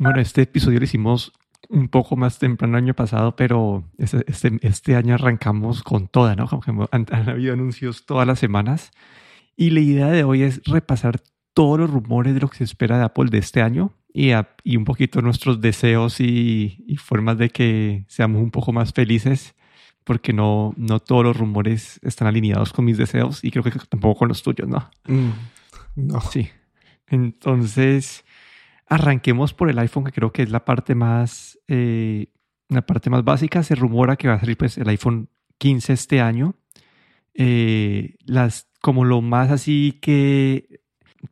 Bueno, este episodio lo hicimos un poco más temprano el año pasado, pero este, este, este año arrancamos con toda, ¿no? Como que han, han, habido anuncios todas las semanas. Y la idea de hoy es repasar todos los rumores de lo que se espera de Apple de este año y, a, y un poquito nuestros deseos y, y, formas de que seamos un poco más felices, porque no, no todos los rumores están alineados con mis deseos y creo que tampoco con los tuyos, ¿no? Mm, no. Sí. Entonces, arranquemos por el iPhone, que creo que es la parte más, eh, la parte más básica. Se rumora que va a salir pues, el iPhone 15 este año. Eh, las, como lo más así que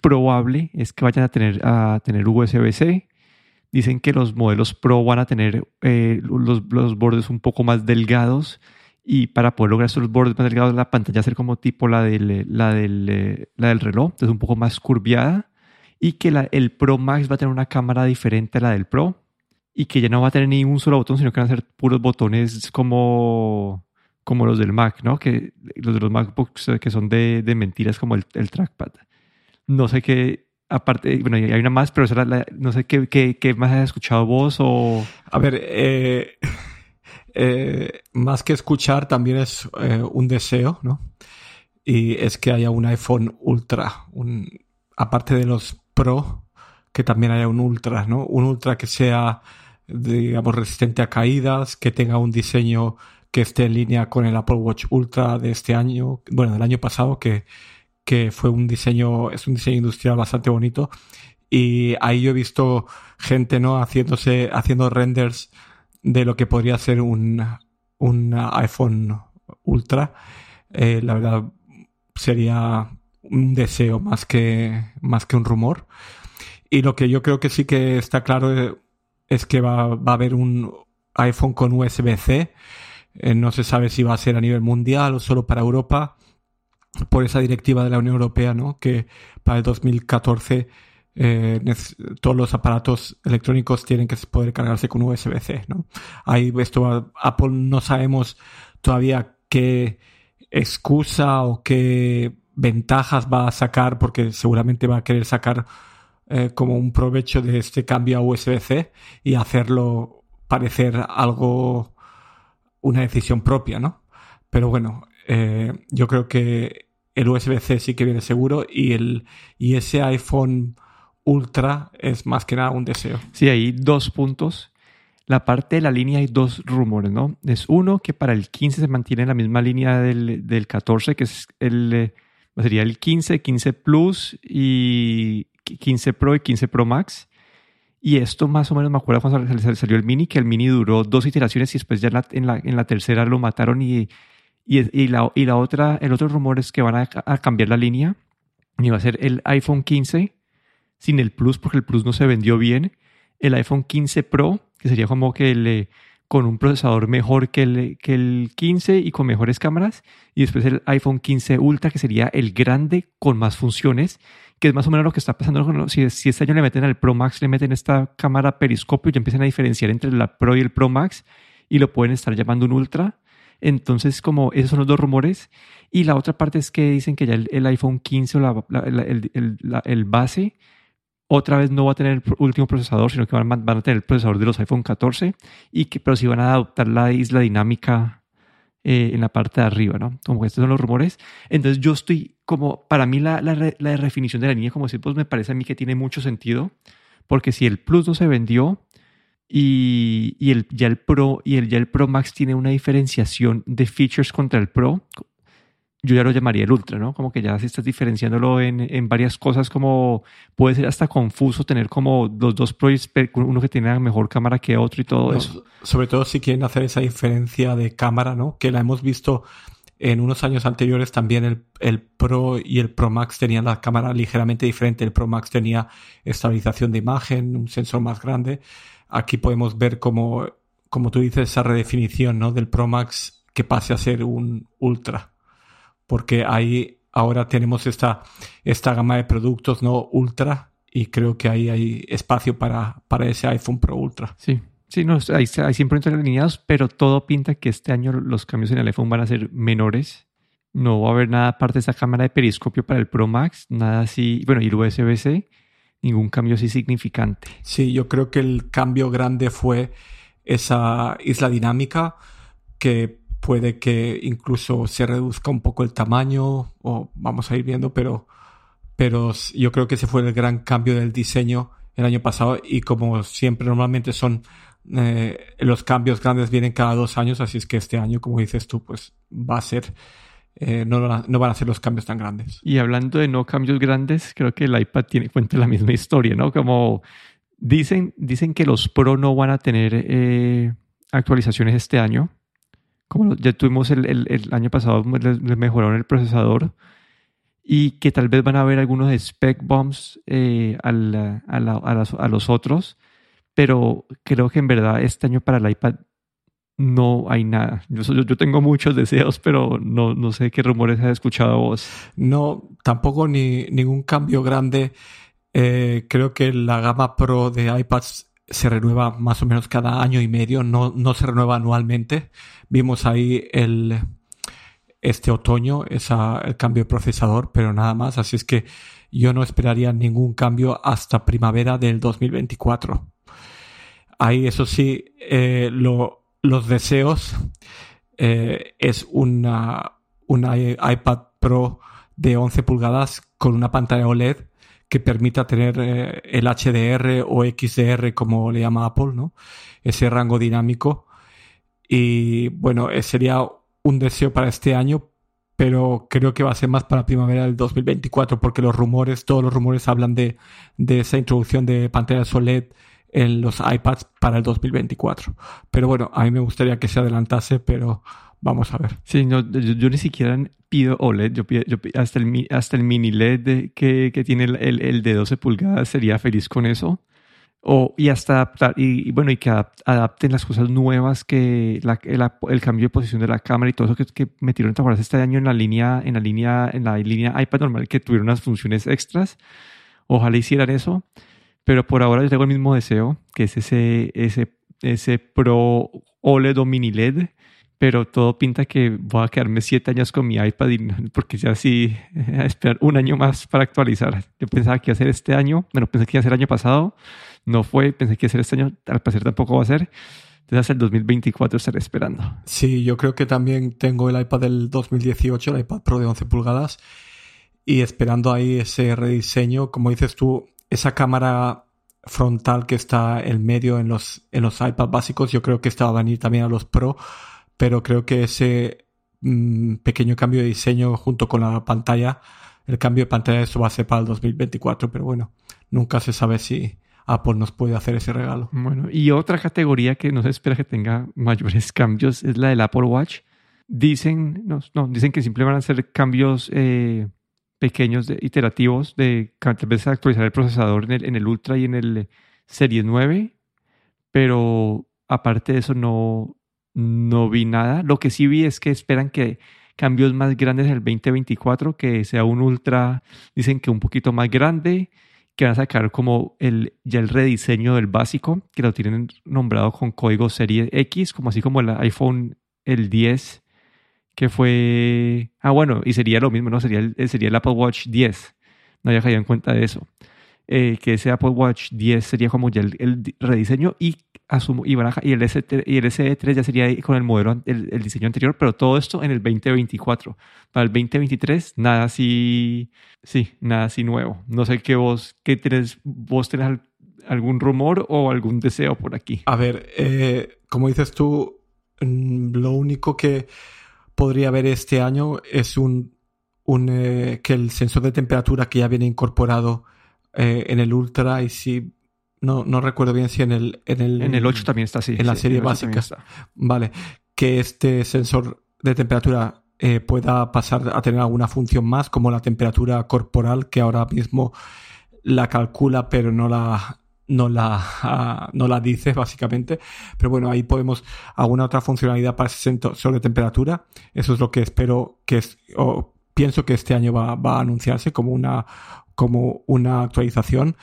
probable es que vayan a tener, a tener USB-C. Dicen que los modelos Pro van a tener eh, los, los, bordes un poco más delgados y para poder lograr esos bordes más delgados la pantalla ser como tipo la del, la del, la del reloj, entonces un poco más curviada y que el Pro Max va a tener una cámara diferente a la del Pro y que ya no va a tener ni un solo botón, sino que van a ser puros botones como, como los del Mac, ¿no? Que los de los MacBooks que son de, de mentiras como el, el trackpad. No sé qué, aparte, bueno, hay una más, pero no sé qué, qué, qué, más has escuchado vos o... A ver, eh, eh, más que escuchar también es eh, un deseo, ¿no? Y es que haya un iPhone Ultra, un, aparte de los Pro, que también haya un Ultra, ¿no? Un Ultra que sea, digamos, resistente a caídas, que tenga un diseño que esté en línea con el Apple Watch Ultra de este año, bueno, del año pasado, que, que fue un diseño, es un diseño industrial bastante bonito. Y ahí yo he visto gente, ¿no? Haciéndose, haciendo renders de lo que podría ser un, un iPhone Ultra. Eh, la verdad, sería un deseo más que, más que un rumor. Y lo que yo creo que sí que está claro es que va, va a haber un iPhone con USB-C. Eh, no se sabe si va a ser a nivel mundial o solo para Europa por esa directiva de la Unión Europea, ¿no? Que para el 2014 eh, todos los aparatos electrónicos tienen que poder cargarse con USB-C, ¿no? Ahí esto Apple no sabemos todavía qué excusa o qué ventajas va a sacar porque seguramente va a querer sacar eh, como un provecho de este cambio a USB-C y hacerlo parecer algo una decisión propia, ¿no? Pero bueno, eh, yo creo que el USB-C sí que viene seguro y, el, y ese iPhone Ultra es más que nada un deseo. Sí, hay dos puntos. La parte de la línea hay dos rumores, ¿no? Es uno que para el 15 se mantiene la misma línea del, del 14, que es el, eh, sería el 15, 15 Plus y 15 Pro y 15 Pro Max. Y esto más o menos me acuerdo cuando salió el Mini, que el Mini duró dos iteraciones y después ya en la, tercera lo mataron y, y, la, otra, el otro rumor es que van a, a cambiar la línea y va a ser el iPhone 15 sin el Plus porque el Plus no se vendió bien. El iPhone 15 Pro, que sería como que el, con un procesador mejor que el, que el 15 y con mejores cámaras. Y después el iPhone 15 Ultra, que sería el grande con más funciones, que es más o menos lo que está pasando. Si, si este año le meten al Pro Max, le meten esta cámara periscopio, ya empiezan a diferenciar entre la Pro y el Pro Max y lo pueden estar llamando un Ultra. Entonces, como esos son los dos rumores. Y la otra parte es que dicen que ya el, el iPhone 15 o la, la, el, el, el, base otra vez no va a tener el último procesador, sino que van, a tener el procesador de los iPhone 14, y que, pero sí van a adoptar la isla dinámica eh, en la parte de arriba, ¿no? Como que estos son los rumores. Entonces yo estoy como, para mí la, la, la redefinición de la línea, como decir, pues me parece a mí que tiene mucho sentido, porque si el Plus no se vendió y, y el, ya el Pro y el, ya el Pro Max tiene una diferenciación de features contra el Pro, yo ya lo llamaría el ultra, ¿no? Como que ya si estás diferenciándolo en, en, varias cosas, como puede ser hasta confuso tener como los dos pros, uno que tiene mejor cámara que otro y todo no, eso. Sobre todo si quieren hacer esa diferencia de cámara, ¿no? Que la hemos visto en unos años anteriores también el, el Pro y el Pro Max tenían la cámara ligeramente diferente. El Pro Max tenía estabilización de imagen, un sensor más grande. Aquí podemos ver como, como tú dices, esa redefinición, ¿no? Del Pro Max que pase a ser un Ultra porque ahí ahora tenemos esta, esta gama de productos no ultra y creo que ahí hay espacio para, para ese iPhone Pro Ultra. Sí, sí, no, hay, hay siempre alineados, pero todo pinta que este año los cambios en el iPhone van a ser menores. No va a haber nada aparte de esa cámara de periscopio para el Pro Max, nada así, bueno, y el USB-C. ningún cambio así significante. Sí, yo creo que el cambio grande fue esa isla dinámica que puede que incluso se reduzca un poco el tamaño o vamos a ir viendo, pero, pero yo creo que ese fue el gran cambio del diseño el año pasado y como siempre normalmente son eh, los cambios grandes vienen cada dos años, así es que este año, como dices tú, pues va a ser, eh, no, no, van a ser los cambios tan grandes. Y hablando de no cambios grandes, creo que el iPad tiene cuenta la misma historia, ¿no? Como dicen, dicen que los Pro no van a tener eh, actualizaciones este año. Como ya tuvimos el, el, año pasado, les, mejoraron el procesador y que tal vez van a haber algunos spec bombs a, a los otros pero creo que en verdad este año para el iPad no hay nada. Yo, yo, tengo muchos deseos, pero no, no sé qué rumores has escuchado vos. No, tampoco ni ningún cambio grande. Eh, creo que la gama Pro de iPads se renueva más o menos cada año y medio, no, no se renueva anualmente. Vimos ahí el, este otoño esa, el cambio de procesador, pero nada más. Así es que yo no esperaría ningún cambio hasta primavera del 2024. Ahí, eso sí, eh, los deseos eh, es una, iPad Pro de 11 pulgadas con una pantalla OLED que permita tener eh, el HDR o XDR, como le llama Apple, ¿no? Ese rango dinámico. Y bueno, sería un deseo para este año, pero creo que va a ser más para primavera del 2024, porque los rumores, todos los rumores hablan de, de esa introducción de pantallas OLED en los iPads para el 2024. Pero bueno, a mí me gustaría que se adelantase, pero vamos a ver. Sí, no, yo, ni siquiera pido OLED, yo, pido, hasta, el, hasta el mini LED que, que, tiene el, el, de 12 pulgadas sería feliz con eso. O, y hasta adaptar, y, bueno, y que adapten las cosas nuevas que la, el, cambio de posición de la cámara y todo eso que, que metieron este año en la línea, en la línea, en la línea iPad normal que tuvieron unas funciones extras. Ojalá hicieran eso. Pero por ahora yo tengo el mismo deseo, que es ese, ese, ese Pro OLED o Mini LED. Pero todo pinta que voy a quedarme siete años con mi iPad porque ya sí, a esperar un año más para actualizar. Yo pensaba que iba a ser este año, bueno, pensé que iba a ser el año pasado, no fue, pensé que iba a ser este año, al parecer tampoco va a ser. Entonces hasta el 2024 estaré esperando. Sí, yo creo que también tengo el iPad del 2018, el iPad Pro de 11 pulgadas, y esperando ahí ese rediseño. Como dices tú, esa cámara frontal que está en medio en los, en los iPad básicos, yo creo que esta va a venir también a los Pro, pero creo que ese mm, pequeño cambio de diseño junto con la pantalla, el cambio de pantalla, eso va a ser para el 2024, pero bueno, nunca se sabe si Apple nos puede hacer ese regalo. Bueno, y otra categoría que no se espera que tenga mayores cambios es la del Apple Watch. Dicen, no, dicen que simplemente van a ser cambios eh, pequeños iterativos de tal vez actualizar el procesador en el, en el Ultra y en el Series 9, pero aparte de eso no, no vi nada. Lo que sí vi es que esperan que cambios más grandes en el 2024, que sea un Ultra, dicen que un poquito más grande, que van a sacar como el, ya el rediseño del básico, que lo tienen nombrado con código serie X, como así como el iPhone el 10 que fue... Ah, bueno, y sería lo mismo, ¿no? Sería el, sería el Apple Watch 10. No había caído en cuenta de eso. Eh, que ese Apple Watch 10 sería como ya el, rediseño y asumo y, y el S y el SE3 ya sería con el modelo el, diseño anterior, pero todo esto en el 2024. Para el 2023 nada así sí, nada así nuevo. No sé qué vos qué tenés vos tenés algún rumor o algún deseo por aquí. A ver, eh, como dices tú, mm, lo único que podría haber este año es un, un eh, que el sensor de temperatura que ya viene incorporado eh, en el Ultra y si no, no recuerdo bien si en el en el, en el 8 también está así. En la serie básica. Vale. Que este sensor de temperatura eh, pueda pasar a tener alguna función más, como la temperatura corporal, que ahora mismo la calcula, pero no la, no la, no la dice básicamente. Pero bueno, ahí podemos alguna otra funcionalidad para ese sensor de temperatura. Eso es lo que espero que es, o pienso que este año va, va a anunciarse como una, como una actualización.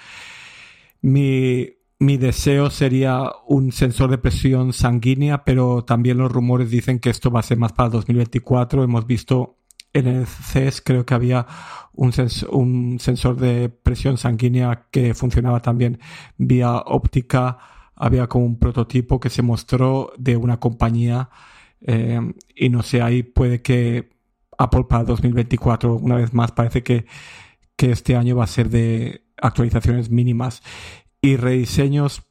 Mi, mi deseo sería un sensor de presión sanguínea, pero también los rumores dicen que esto va a ser más para 2024. Hemos visto en el CES creo que había un, un sensor de presión sanguínea que funcionaba también vía óptica. Había como un prototipo que se mostró de una compañía eh, y no sé, ahí puede que Apple para 2024, una vez más, parece que, que este año va a ser de actualizaciones mínimas y rediseños,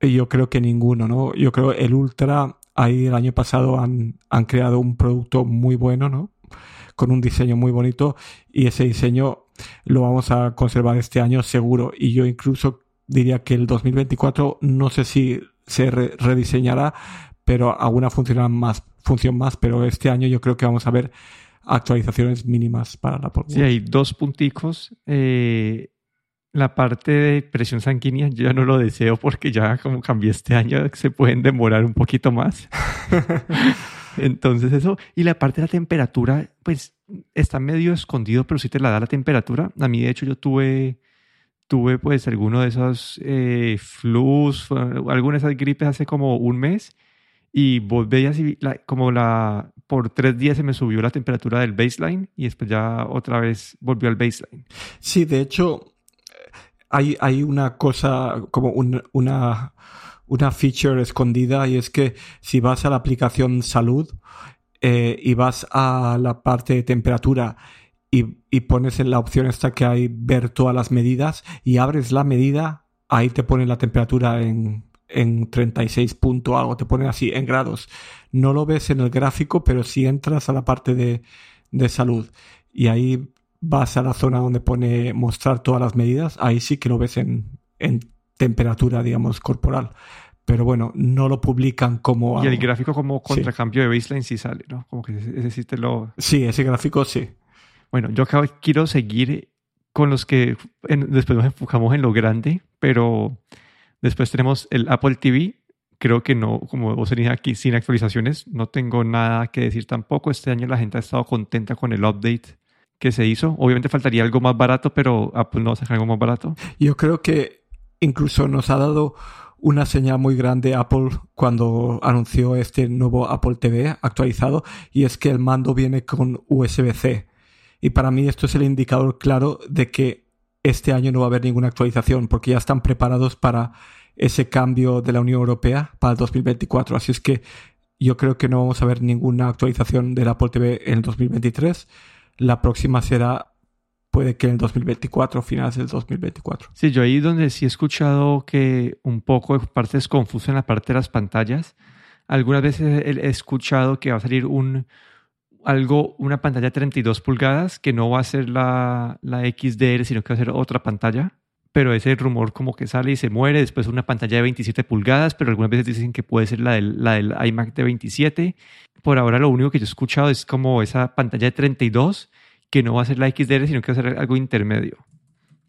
yo creo que ninguno, ¿no? Yo creo el Ultra, ahí el año pasado han, han creado un producto muy bueno, ¿no? Con un diseño muy bonito y ese diseño lo vamos a conservar este año seguro y yo incluso diría que el 2024 no sé si se rediseñará, pero alguna función más, función más, pero este año yo creo que vamos a ver actualizaciones mínimas para la Apple Sí, hay dos punticos. Eh, la parte de presión sanguínea yo ya no lo deseo porque ya como cambié este año se pueden demorar un poquito más. Entonces eso, y la parte de la temperatura, pues está medio escondido, pero sí te la da la temperatura. A mí de hecho yo tuve, tuve pues alguno de esos eh, flus, alguna de esas gripes hace como un mes y vos veías como la, por tres días se me subió la temperatura del baseline y después ya otra vez volvió al baseline. Sí, de hecho, hay, hay una cosa, como una, una feature escondida y es que si vas a la aplicación salud eh, y vas a la parte de temperatura y, y, pones en la opción esta que hay ver todas las medidas y abres la medida, ahí te pone la temperatura en, en 36 punto algo, te pone así en grados. No lo ves en el gráfico, pero si entras a la parte de, de salud y ahí vas a la zona donde pone mostrar todas las medidas, ahí sí que lo ves en, en temperatura, digamos, corporal. Pero bueno, no lo publican como... Y el gráfico como contracambio de baseline sí sale, ¿no? Como que ese sí te lo... Sí, ese gráfico sí. Bueno, yo quiero seguir con los que después nos enfocamos en lo grande, pero después tenemos el Apple TV. Creo que no, como vos tenías aquí sin actualizaciones, no tengo nada que decir tampoco. Este año la gente ha estado contenta con el update que se hizo. Obviamente faltaría algo más barato, pero Apple no va a sacar algo más barato. Yo creo que incluso nos ha dado una señal muy grande Apple cuando anunció este nuevo Apple TV actualizado y es que el mando viene con USB-C. Y para mí esto es el indicador claro de que este año no va a haber ninguna actualización porque ya están preparados para ese cambio de la Unión Europea para el 2024. Así es que yo creo que no vamos a ver ninguna actualización del Apple TV en el 2023 la próxima será, puede que en el 2024, finales del 2024. Sí, yo ahí donde sí he escuchado que un poco parte es confuso en la parte de las pantallas. Algunas veces he escuchado que va a salir un algo, una pantalla de 32 pulgadas que no va a ser la, la XDR, sino que va a ser otra pantalla pero ese rumor como que sale y se muere, después una pantalla de 27 pulgadas, pero algunas veces dicen que puede ser la del, la del iMac de 27. Por ahora lo único que yo he escuchado es como esa pantalla de 32, que no va a ser la XDR, sino que va a ser algo intermedio.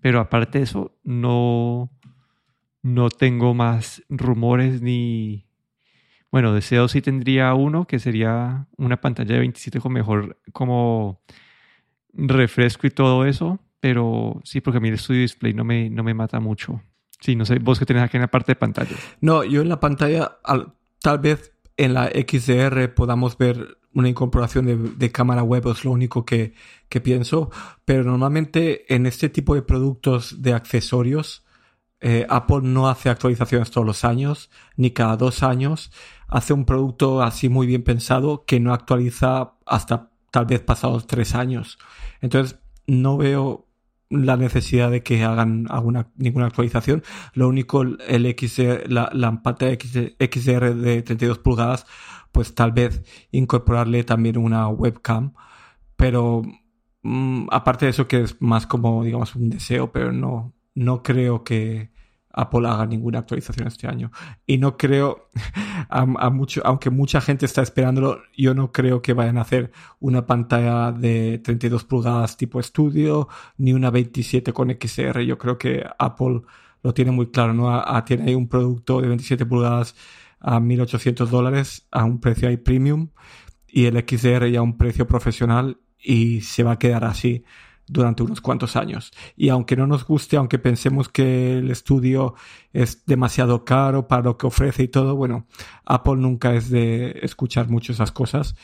Pero aparte de eso, no, no tengo más rumores ni... Bueno, deseo sí tendría uno, que sería una pantalla de 27 con mejor como refresco y todo eso, pero sí, porque a mí el Studio Display no me, no me mata mucho. Sí, no sé, vos que tenés aquí en la parte de pantalla. No, yo en la pantalla, tal vez en la XDR podamos ver una incorporación de, cámara web, es lo único que, que, pienso, pero normalmente en este tipo de productos de accesorios, eh, Apple no hace actualizaciones todos los años, ni cada dos años, hace un producto así muy bien pensado que no actualiza hasta tal vez pasados tres años. Entonces, no veo la necesidad de que hagan alguna, ninguna actualización. Lo único, el XR, la, la XR de 32 pulgadas, pues tal vez incorporarle también una webcam. Pero mm, aparte de eso, que es más como, digamos, un deseo, pero no, no creo que, Apple haga ninguna actualización este año. Y no creo, a, mucho, aunque mucha gente está esperándolo, yo no creo que vayan a hacer una pantalla de 32 pulgadas tipo estudio, ni una 27 con XR. Yo creo que Apple lo tiene muy claro, ¿no? tiene ahí un producto de 27 pulgadas a 1800 dólares a un precio ahí premium y el XR ya a un precio profesional y se va a quedar así durante unos cuantos años. Y aunque no nos guste, aunque pensemos que el estudio es demasiado caro para lo que ofrece y todo, bueno, Apple nunca es de escuchar mucho esas cosas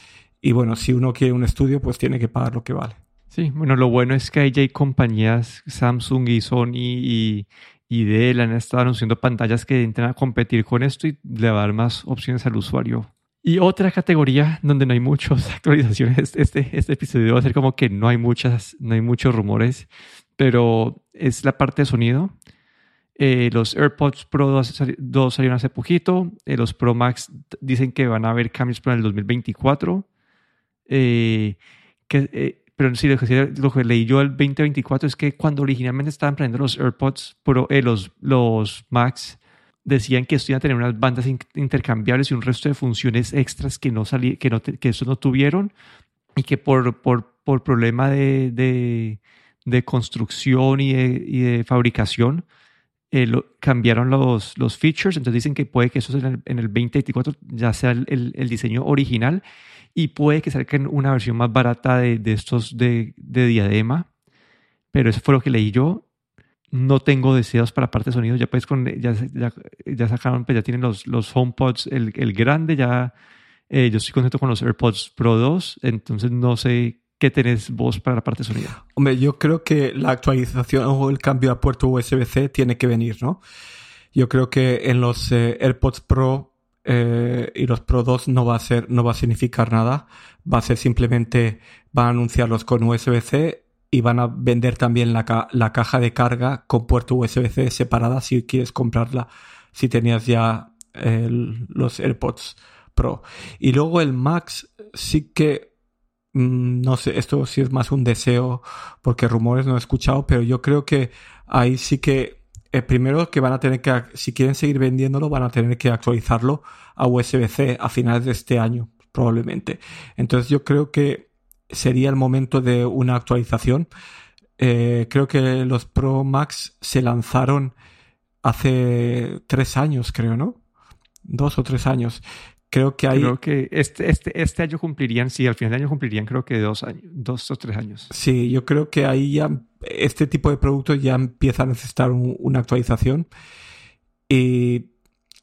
Y bueno, si uno quiere un estudio, pues tiene que pagar lo que vale. Sí, bueno, lo bueno es que hay compañías, Samsung y Sony y, Dell han estado anunciando pantallas que entran a competir con esto y le dar más opciones al usuario. Y otra categoría donde no hay muchas actualizaciones, este, este episodio va a ser como que no hay muchas, no hay muchos rumores, pero es la parte de sonido. Eh, los AirPods Pro 2, salieron hace poquito. Eh, los Pro Max dicen que van a haber cambios para el 2024. Eh, que, pero sí, lo que, leí yo el 2024 es que cuando originalmente estaban prendiendo los AirPods Pro, los, los Max, decían que esto iba a tener unas bandas intercambiables y un resto de funciones extras que no salí, que, no que eso no tuvieron y que por, por, por problema de, de, de construcción y de, y de fabricación eh, cambiaron los, los features, entonces dicen que puede que eso en el, en el 2024 ya sea el, el, diseño original y puede que salga una versión más barata de, de estos de, de, diadema, pero eso fue lo que leí yo. No tengo deseos para parte de sonido, ya pues con, ya, ya, ya sacaron, pues ya tienen los, los HomePods, el, el grande, ya eh, yo estoy contento con los AirPods Pro 2, entonces no sé ¿Qué tenés vos para la parte de sonido? Hombre, yo creo que la actualización o el cambio a puerto USB-C tiene que venir, ¿no? Yo creo que en los eh, AirPods Pro eh, y los Pro 2 no va a ser, no va a significar nada. Va a ser simplemente, van a anunciarlos con USB-C y van a vender también la, la caja de carga con puerto USB-C separada si quieres comprarla, si tenías ya los AirPods Pro. Y luego el Max sí que Mm, no sé, esto sí es más un deseo porque rumores no he escuchado, pero yo creo que ahí sí que eh, primero que van a tener que, si quieren seguir vendiéndolo, van a tener que actualizarlo a USB-C a finales de este año, probablemente. Entonces yo creo que sería el momento de una actualización. Eh, creo que los Pro Max se lanzaron hace tres años, creo, ¿no? Dos o tres años. Creo que hay. Creo que este, este, este año cumplirían, sí, al final del año cumplirían creo que dos años, dos o tres años. Sí, yo creo que ahí ya este tipo de productos ya empieza a necesitar una actualización. Y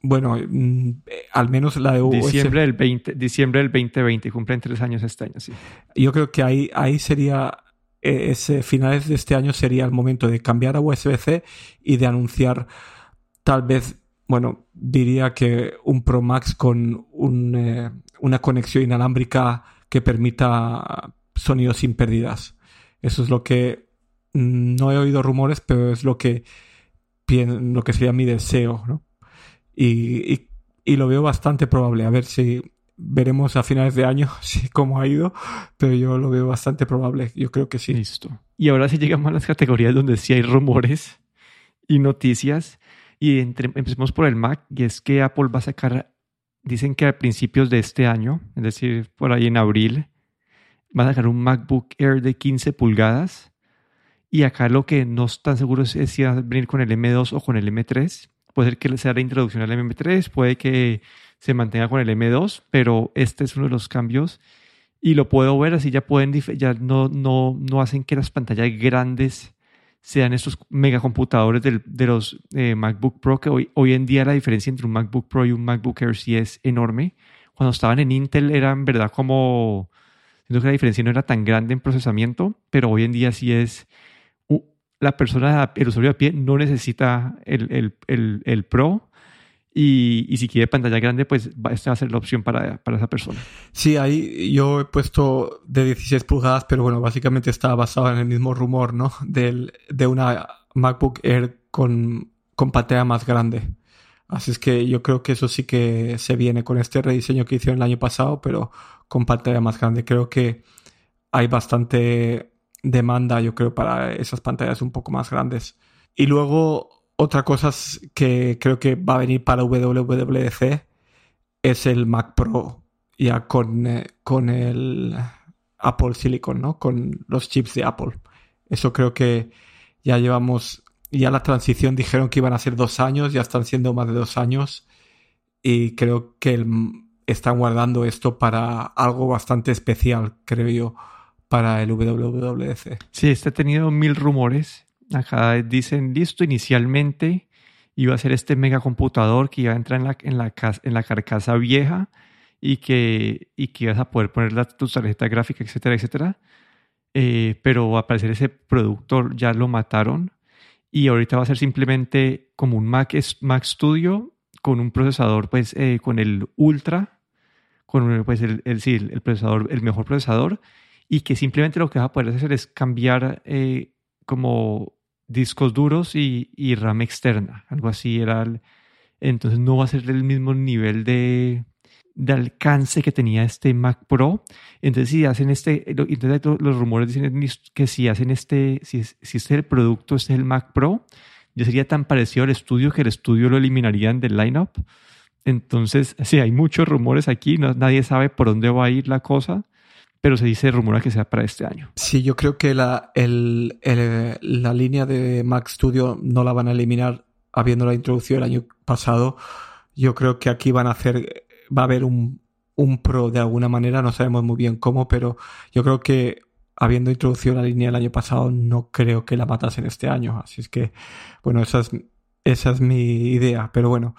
bueno, mm, al menos la de Diciembre del, 20, diciembre del 2020, cumplen tres años este año, sí. Yo creo que ahí, ahí sería, e, ese finales de este año sería el momento de cambiar a USB-C y de anunciar tal vez bueno, diría que un Pro Max con eh, una conexión inalámbrica que permita sonidos sin pérdidas. Eso es lo que mm, no he oído rumores, pero es lo que lo que sería mi deseo, ¿no? Y, y, lo veo bastante probable. A ver si veremos a finales de año si cómo ha ido, pero yo lo veo bastante probable. Yo creo que sí. Listo. Y ahora sí llegamos a las categorías donde sí hay rumores y noticias. Y empecemos por el Mac, y es que Apple va a sacar, dicen que a principios de este año, es decir, por ahí en abril, va a sacar un MacBook Air de 15 pulgadas. Y acá lo que no están seguros es si va a venir con el M2 o con el M3. Puede ser que sea la introducción al M3, puede que se mantenga con el M2, pero este es uno de los cambios. Y lo puedo ver así, ya pueden, ya no, no, no hacen que las pantallas grandes sean estos megacomputadores de los eh, MacBook Pro, que hoy, hoy en día la diferencia entre un MacBook Pro y un MacBook Air sí es enorme. Cuando estaban en Intel era en verdad como, siento que la diferencia no era tan grande en procesamiento, pero hoy en día sí es, la persona, el usuario de pie no necesita el, el, el, el Pro, y, y, si quiere pantalla grande, pues esta va a ser la opción para, para, esa persona. Sí, ahí yo he puesto de 16 pulgadas, pero bueno, básicamente está basado en el mismo rumor, ¿no? Del, de una MacBook Air con, con pantalla más grande. Así es que yo creo que eso sí que se viene con este rediseño que hicieron el año pasado, pero con pantalla más grande. Creo que hay bastante demanda, yo creo, para esas pantallas un poco más grandes. Y luego otra cosa que creo que va a venir para WWDC es el Mac Pro ya con, eh, con el Apple Silicon, ¿no? Con los chips de Apple. Eso creo que ya llevamos, ya la transición dijeron que iban a ser dos años, ya están siendo más de dos años y creo que están guardando esto para algo bastante especial, creo yo, para el WWDC. Sí, este ha tenido mil rumores Acá dicen, listo, inicialmente iba a ser este megacomputador que iba a entrar en la, en la, en la carcasa vieja y que, y que vas a poder poner la, tu tarjeta gráfica, etcétera, etcétera. Eh, pero a parecer ese productor ya lo mataron y ahorita va a ser simplemente como un Mac, Mac Studio con un procesador, pues, eh, con el Ultra, con pues, el, el, sí, el, procesador, el mejor procesador, y que simplemente lo que va a poder hacer es cambiar eh, como discos duros y, y, RAM externa, algo así era. entonces no va a ser el mismo nivel de, de alcance que tenía este Mac Pro. Entonces, si hacen este, entonces los rumores dicen que si hacen este, si, si este es el producto, este es el Mac Pro, ya sería tan parecido al estudio que el estudio lo eliminarían del lineup. Entonces, sí, hay muchos rumores aquí, nadie sabe por dónde va a ir la cosa, pero se dice rumora que sea para este año. Sí, yo creo que la, el, la línea de Mac Studio no la van a eliminar habiendo la introducido el año pasado. Yo creo que aquí van a hacer, va a haber un, un Pro de alguna manera, no sabemos muy bien cómo, pero yo creo que habiendo introducido la línea el año pasado, no creo que la matasen este año. Así es que, bueno, esa es, esa es mi idea. Pero bueno,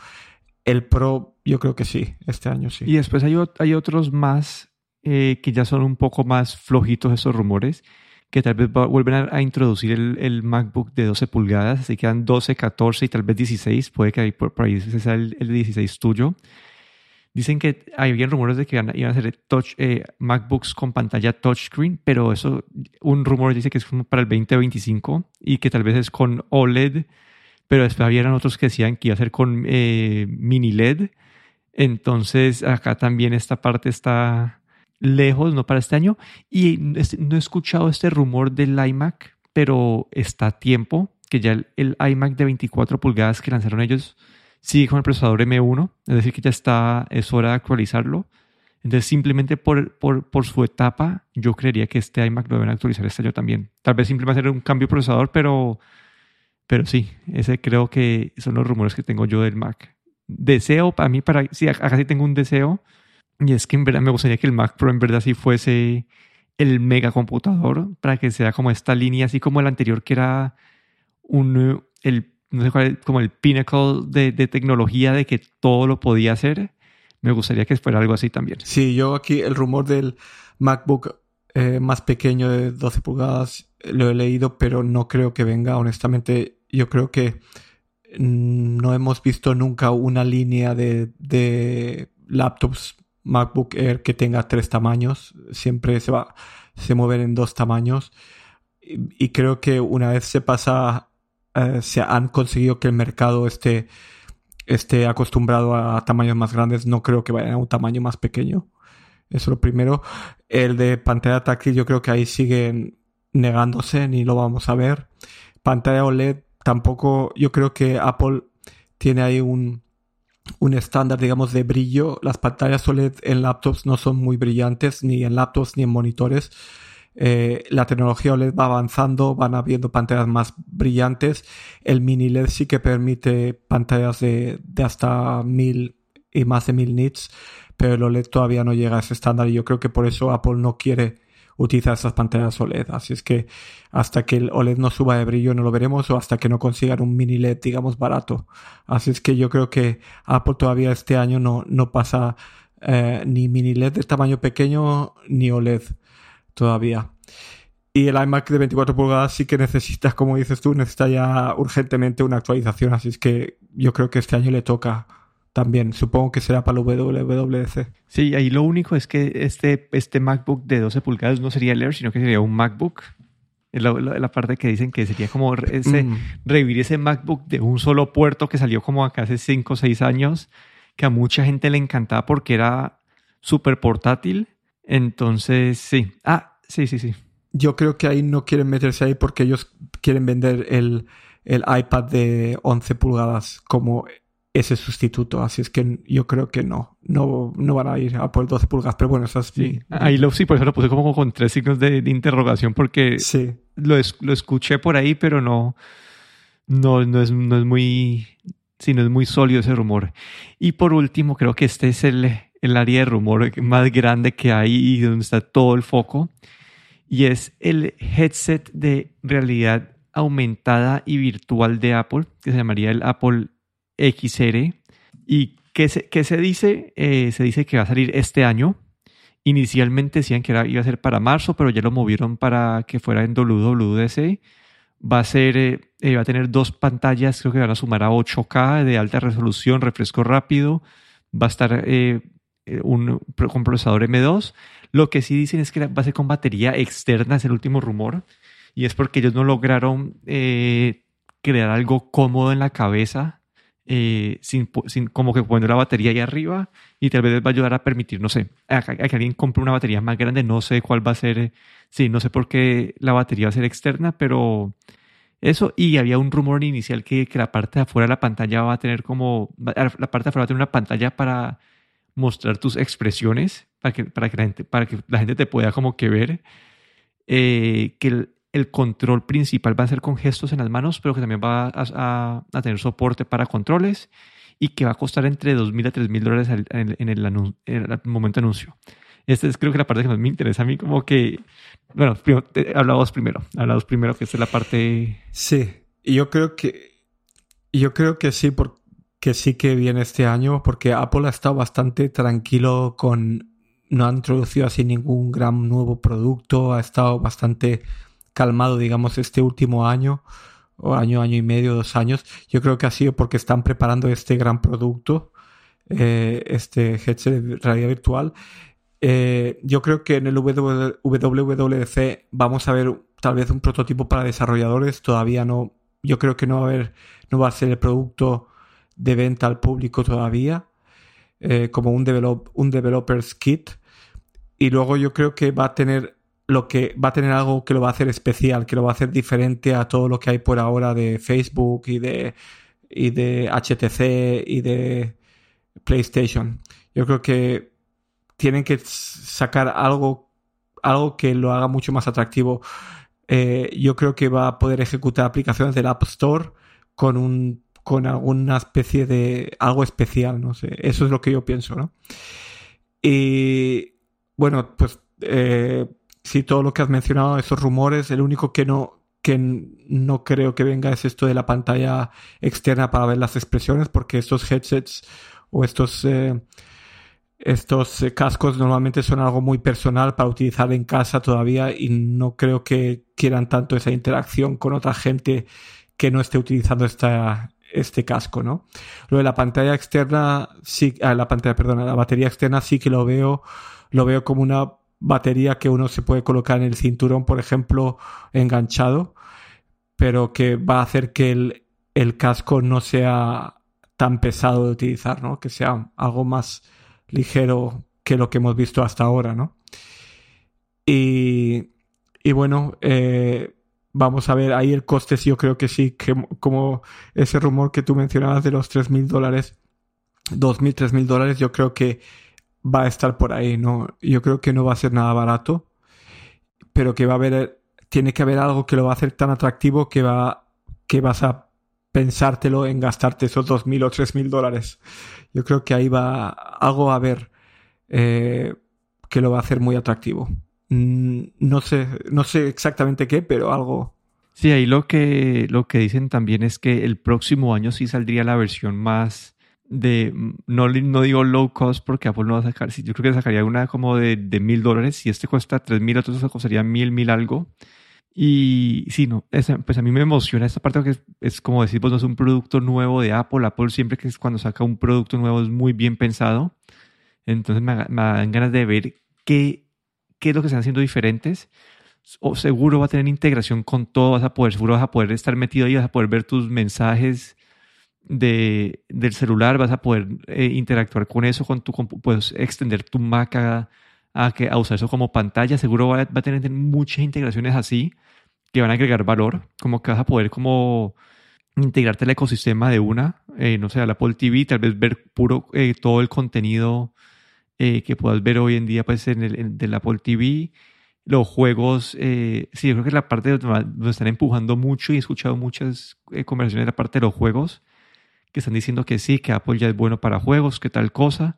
el Pro yo creo que sí, este año sí. Y después hay, hay otros más eh, que ya son un poco más flojitos esos rumores, que tal vez vuelven a, introducir el, el, MacBook de 12 pulgadas, así quedan 12, 14 y tal vez 16, puede que ahí, por, ahí sea el, el 16 tuyo. Dicen que había rumores de que iban a hacer touch, eh, MacBooks con pantalla touchscreen, pero eso, un rumor dice que es como para el 2025 y que tal vez es con OLED, pero después habían otros que decían que iba a ser con eh, mini LED. Entonces, acá también esta parte está lejos, no para este año. Y no he escuchado este rumor del iMac, pero está a tiempo, que ya el, el iMac de 24 pulgadas que lanzaron ellos sigue con el procesador M1, es decir, que ya está, es hora de actualizarlo. Entonces, simplemente por, por, por su etapa, yo creería que este iMac lo deben actualizar este año también. Tal vez simplemente hacer un cambio de procesador, pero, pero sí, ese creo que son los rumores que tengo yo del Mac. Deseo, para mí, para, sí, acá sí tengo un deseo, y es que en verdad me gustaría que el Mac Pro en verdad sí fuese el mega computador, para que sea como esta línea, así como el anterior que era un, el no sé cuál como el pinnacle de, tecnología de que todo lo podía hacer. Me gustaría que fuera algo así también. Sí, yo aquí el rumor del MacBook eh, más pequeño de 12 pulgadas lo he leído, pero no creo que venga. Honestamente, yo creo que no hemos visto nunca una línea de, de laptops MacBook Air que tenga tres tamaños. Siempre se va, se mueven en dos tamaños. Y, y creo que una vez se pasa eh, se han conseguido que el mercado esté, esté acostumbrado a tamaños más grandes. No creo que vayan a un tamaño más pequeño. Eso es lo primero. El de pantalla táctil yo creo que ahí siguen negándose, ni lo vamos a ver. Pantalla OLED tampoco, yo creo que Apple tiene ahí un, un estándar, digamos, de brillo. Las pantallas OLED en laptops no son muy brillantes, ni en laptops ni en monitores. Eh, la tecnología OLED va avanzando, van habiendo pantallas más brillantes. El mini LED sí que permite pantallas de, hasta mil y más de mil nits, pero el OLED todavía no llega a ese estándar y yo creo que por eso Apple no quiere utilizar esas pantallas OLED. Así es que hasta que el OLED no suba de brillo no lo veremos o hasta que no consigan un mini LED, digamos, barato. Así es que yo creo que Apple todavía este año no, no pasa eh, ni mini LED de tamaño pequeño ni OLED todavía. Y el iMac de 24 pulgadas sí que necesitas, como dices tú, necesita ya urgentemente una actualización. Así es que yo creo que este año le toca también. Supongo que será para el WWDC. Sí, ahí lo único es que este, este MacBook de 12 pulgadas no sería el Air, sino que sería un MacBook. Es la, parte que dicen que sería como ese, mm. revivir ese MacBook de un solo puerto que salió como acá hace 5 o 6 años, que a mucha gente le encantaba porque era súper portátil entonces, sí. Ah, sí, sí, sí. Yo creo que ahí no quieren meterse ahí porque ellos quieren vender el, el iPad de 11 pulgadas como ese sustituto. Así es que yo creo que no. No, no van a ir a por 12 pulgadas. Pero bueno, eso es. Sí, ahí lo, sí por eso lo puse como con tres signos de, interrogación porque sí. lo, lo, escuché por ahí, pero no, no, no, es, no es muy. Sí, no es muy sólido ese rumor. Y por último, creo que este es el, el área de rumor más grande que hay y donde está todo el foco. Y es el headset de realidad aumentada y virtual de Apple, que se llamaría el Apple XR. Y ¿Qué se, se dice? Eh, se dice que va a salir este año. Inicialmente decían que iba a ser para marzo, pero ya lo movieron para que fuera en WWDC. Va a ser, eh, eh, va a tener dos pantallas, creo que van a sumar a 8K de alta resolución, refresco rápido. Va a estar un, con procesador M2. Lo que sí dicen es que va a ser con batería externa, es el último rumor. Y es porque ellos no lograron crear algo cómodo en la cabeza eh, sin, sin, como que poniendo la batería ahí arriba y tal vez va a ayudar a permitir, no sé, a, que alguien compre una batería más grande, no sé cuál va a ser, sí, no sé por qué la batería va a ser externa, pero eso, y había un rumor inicial que, que la parte de afuera de la pantalla va a tener como, la parte de afuera va a tener una pantalla para mostrar tus expresiones, para que, para que, la, gente, para que la gente te pueda como que ver, eh, que el, el control principal va a ser con gestos en las manos, pero que también va a, tener soporte para controles y que va a costar entre 2.000 a 3.000 dólares en, el, momento de anuncio. Esta es creo que la parte que más me interesa a mí, como que, bueno, hablamos primero, hablamos primero que esta es la parte... Sí, yo creo que, yo creo que sí, porque sí que viene este año, porque Apple ha estado bastante tranquilo con, no ha introducido así ningún gran nuevo producto, ha estado bastante calmado, digamos, este último año, o año, año y medio, dos años, yo creo que ha sido porque están preparando este gran producto, eh, este headset de realidad virtual. Eh, yo creo que en el WWDC vamos a ver tal vez un prototipo para desarrolladores, todavía no, yo creo que no va a haber, no va a ser el producto de venta al público todavía, eh, como un, develop, un developer's kit. Y luego yo creo que va a tener lo que va a tener algo que lo va a hacer especial, que lo va a hacer diferente a todo lo que hay por ahora de Facebook y de, y de HTC y de PlayStation. Yo creo que tienen que sacar algo, algo que lo haga mucho más atractivo. Eh, yo creo que va a poder ejecutar aplicaciones del App Store con un con alguna especie de algo especial, no sé. Eso es lo que yo pienso, ¿no? Y bueno, pues eh, sí, todo lo que has mencionado, esos rumores, el único que no, que no creo que venga es esto de la pantalla externa para ver las expresiones, porque estos headsets o estos, eh, estos eh, cascos normalmente son algo muy personal para utilizar en casa todavía y no creo que quieran tanto esa interacción con otra gente que no esté utilizando esta, este casco, ¿no? Lo de la pantalla externa, sí, ah, la pantalla, perdona, la batería externa sí que lo veo, lo veo como una batería que uno se puede colocar en el cinturón, por ejemplo, enganchado, pero que va a hacer que el, casco no sea tan pesado de utilizar, ¿no? Que sea algo más ligero que lo que hemos visto hasta ahora, ¿no? Y, y bueno, eh, vamos a ver, ahí el coste sí, yo creo que sí, que como ese rumor que tú mencionabas de los 3.000 dólares, 2.000, 3.000 dólares, yo creo que va a estar por ahí, ¿no? Yo creo que no va a ser nada barato, pero que va a haber, tiene que haber algo que lo va a hacer tan atractivo que va, que vas a pensártelo en gastarte esos dos mil o tres mil dólares. Yo creo que ahí va algo a ver eh, que lo va a hacer muy atractivo. Mm, no sé, no sé exactamente qué, pero algo. Sí, ahí lo que, lo que dicen también es que el próximo año sí saldría la versión más de, no, no digo low cost porque Apple no va a sacar, yo creo que sacaría una como de mil dólares, si este cuesta tres mil, otro costaría mil, mil algo. Y sí, no, pues a mí me emociona esta parte que es, como decir, pues no es un producto nuevo de Apple. Apple siempre que es cuando saca un producto nuevo es muy bien pensado. Entonces me, dan ganas de ver qué, qué es lo que están haciendo diferentes. O seguro va a tener integración con todo, vas a poder, seguro vas a poder estar metido ahí, vas a poder ver tus mensajes de, del celular, vas a poder eh, interactuar con eso, con tu puedes extender tu Mac a, que, a usar eso como pantalla. Seguro va, a tener muchas integraciones así que van a agregar valor, como que vas a poder como integrarte al ecosistema de una, eh, no sé, al Apple TV, tal vez ver puro eh, todo el contenido que puedas ver hoy en día pues en el del Apple TV. Los juegos, sí, yo creo que la parte donde nos están empujando mucho y he escuchado muchas conversaciones de la parte de los juegos que están diciendo que sí, que Apple ya es bueno para juegos, que tal cosa.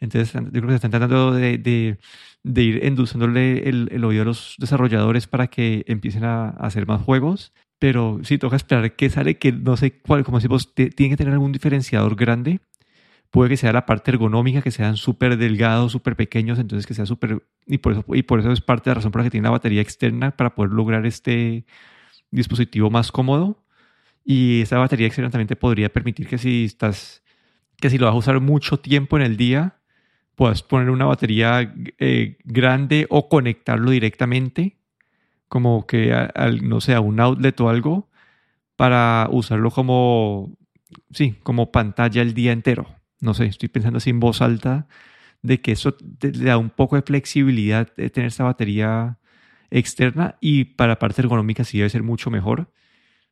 Entonces, yo creo que están tratando de, de, ir endulzándole el, el, oído a los desarrolladores para que empiecen a, hacer más juegos. Pero sí, toca esperar que sale, que no sé cuál, como decimos, tiene que tener algún diferenciador grande puede que sea la parte ergonómica, que sean súper delgados, súper pequeños, entonces que sea súper... Y por, eso, y por eso es parte de la razón por la que tiene la batería externa para poder lograr este dispositivo más cómodo. Y esa batería externa también te podría permitir que si estás... que si lo vas a usar mucho tiempo en el día, puedas poner una batería eh, grande o conectarlo directamente, como que al, no sé, a un outlet o algo, para usarlo como, sí, como pantalla el día entero no sé, estoy pensando así en voz alta, de que eso le da un poco de flexibilidad de tener esta batería externa y para parte ergonómica sí debe ser mucho mejor.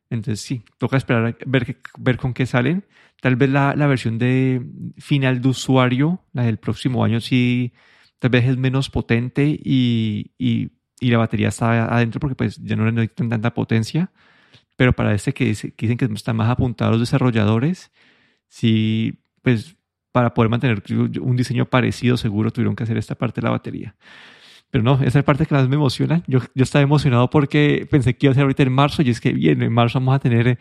Entonces sí, toca esperar a ver, ver con qué salen. Tal vez la, la, versión de final de usuario, la del próximo año, sí, tal vez es menos potente y, y, y la batería está adentro porque pues ya no le necesitan tanta potencia. Pero para este que, que dicen que están más apuntados los desarrolladores, sí, pues para poder mantener un diseño parecido, seguro tuvieron que hacer esta parte de la batería. Pero no, esa es la parte que más me emociona. Yo, yo estaba emocionado porque pensé que iba a ser ahorita en marzo y es que bien, en marzo vamos a tener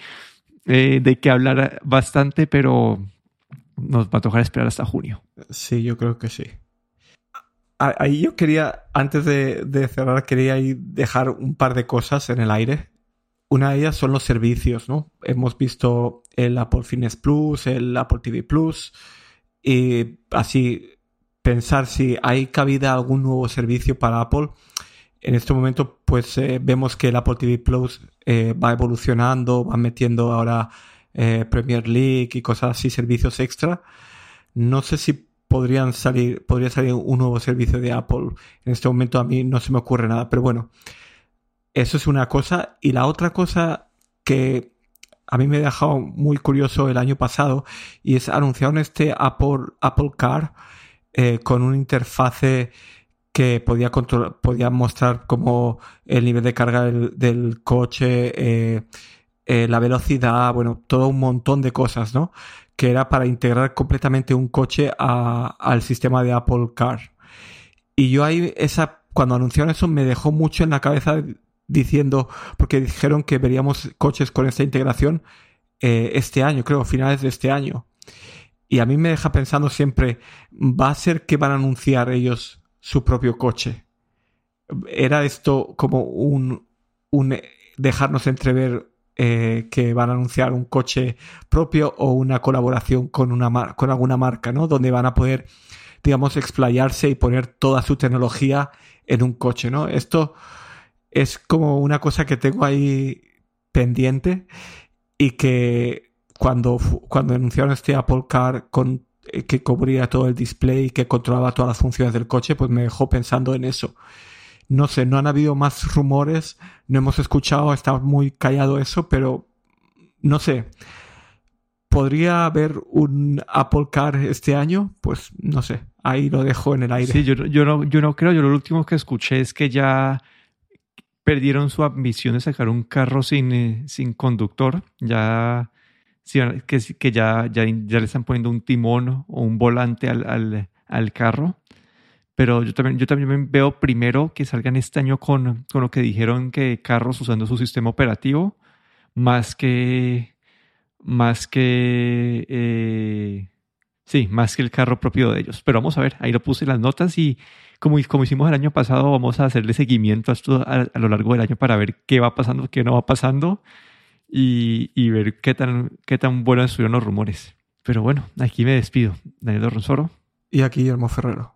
eh, de qué hablar bastante, pero nos va a tocar esperar hasta junio. Sí, yo creo que sí. Ahí yo quería, antes de, de cerrar, quería dejar un par de cosas en el aire. Una de ellas son los servicios, ¿no? Hemos visto el Apple Fitness Plus, el Apple TV Plus, y así pensar si hay cabida algún nuevo servicio para Apple. En este momento, pues eh, vemos que el Apple TV Plus eh, va evolucionando, va metiendo ahora eh, Premier League y cosas así, servicios extra. No sé si podrían salir, podría salir un nuevo servicio de Apple. En este momento a mí no se me ocurre nada, pero bueno, eso es una cosa. Y la otra cosa que a mí me ha dejado muy curioso el año pasado y es anunciaron este Apple, Apple Car eh, con una interfase que podía, podía mostrar como el nivel de carga del, coche, eh, eh, la velocidad, bueno, todo un montón de cosas, ¿no? Que era para integrar completamente un coche al sistema de Apple Car. Y yo ahí, esa, cuando anunciaron eso, me dejó mucho en la cabeza diciendo, porque dijeron que veríamos coches con esta integración este año, creo, finales de este año. Y a mí me deja pensando siempre, ¿va a ser que van a anunciar ellos su propio coche? ¿Era esto como un, un dejarnos entrever eh, que van a anunciar un coche propio o una colaboración con, una con alguna marca, ¿no? Donde van a poder, digamos, explayarse y poner toda su tecnología en un coche, ¿no? Esto es como una cosa que tengo ahí pendiente y que cuando, cuando anunciaron este Apple Car con, eh, que cubría todo el display y que controlaba todas las funciones del coche, pues me dejó pensando en eso. No sé, no han habido más rumores, no hemos escuchado, está muy callado eso, pero no sé. ¿Podría haber un Apple Car este año? Pues no sé, ahí lo dejo en el aire. Sí, yo, yo, no, yo no creo, yo lo último que escuché es que ya perdieron su ambición de sacar un carro sin, eh, sin conductor. Ya, que, que ya, ya, ya, le están poniendo un timón o un volante al, al, al, carro. Pero yo también, yo también veo primero que salgan este año con, con lo que dijeron que carros usando su sistema operativo, más que, más que, eh, sí, más que el carro propio de ellos. Pero vamos a ver, ahí lo puse en las notas y como, como hicimos el año pasado, vamos a hacerle seguimiento a esto a, lo largo del año para ver qué va pasando, qué no va pasando y, ver qué tan, qué tan buenos los rumores. Pero bueno, aquí me despido. Daniel Rosoro. Y aquí Guillermo Ferrero.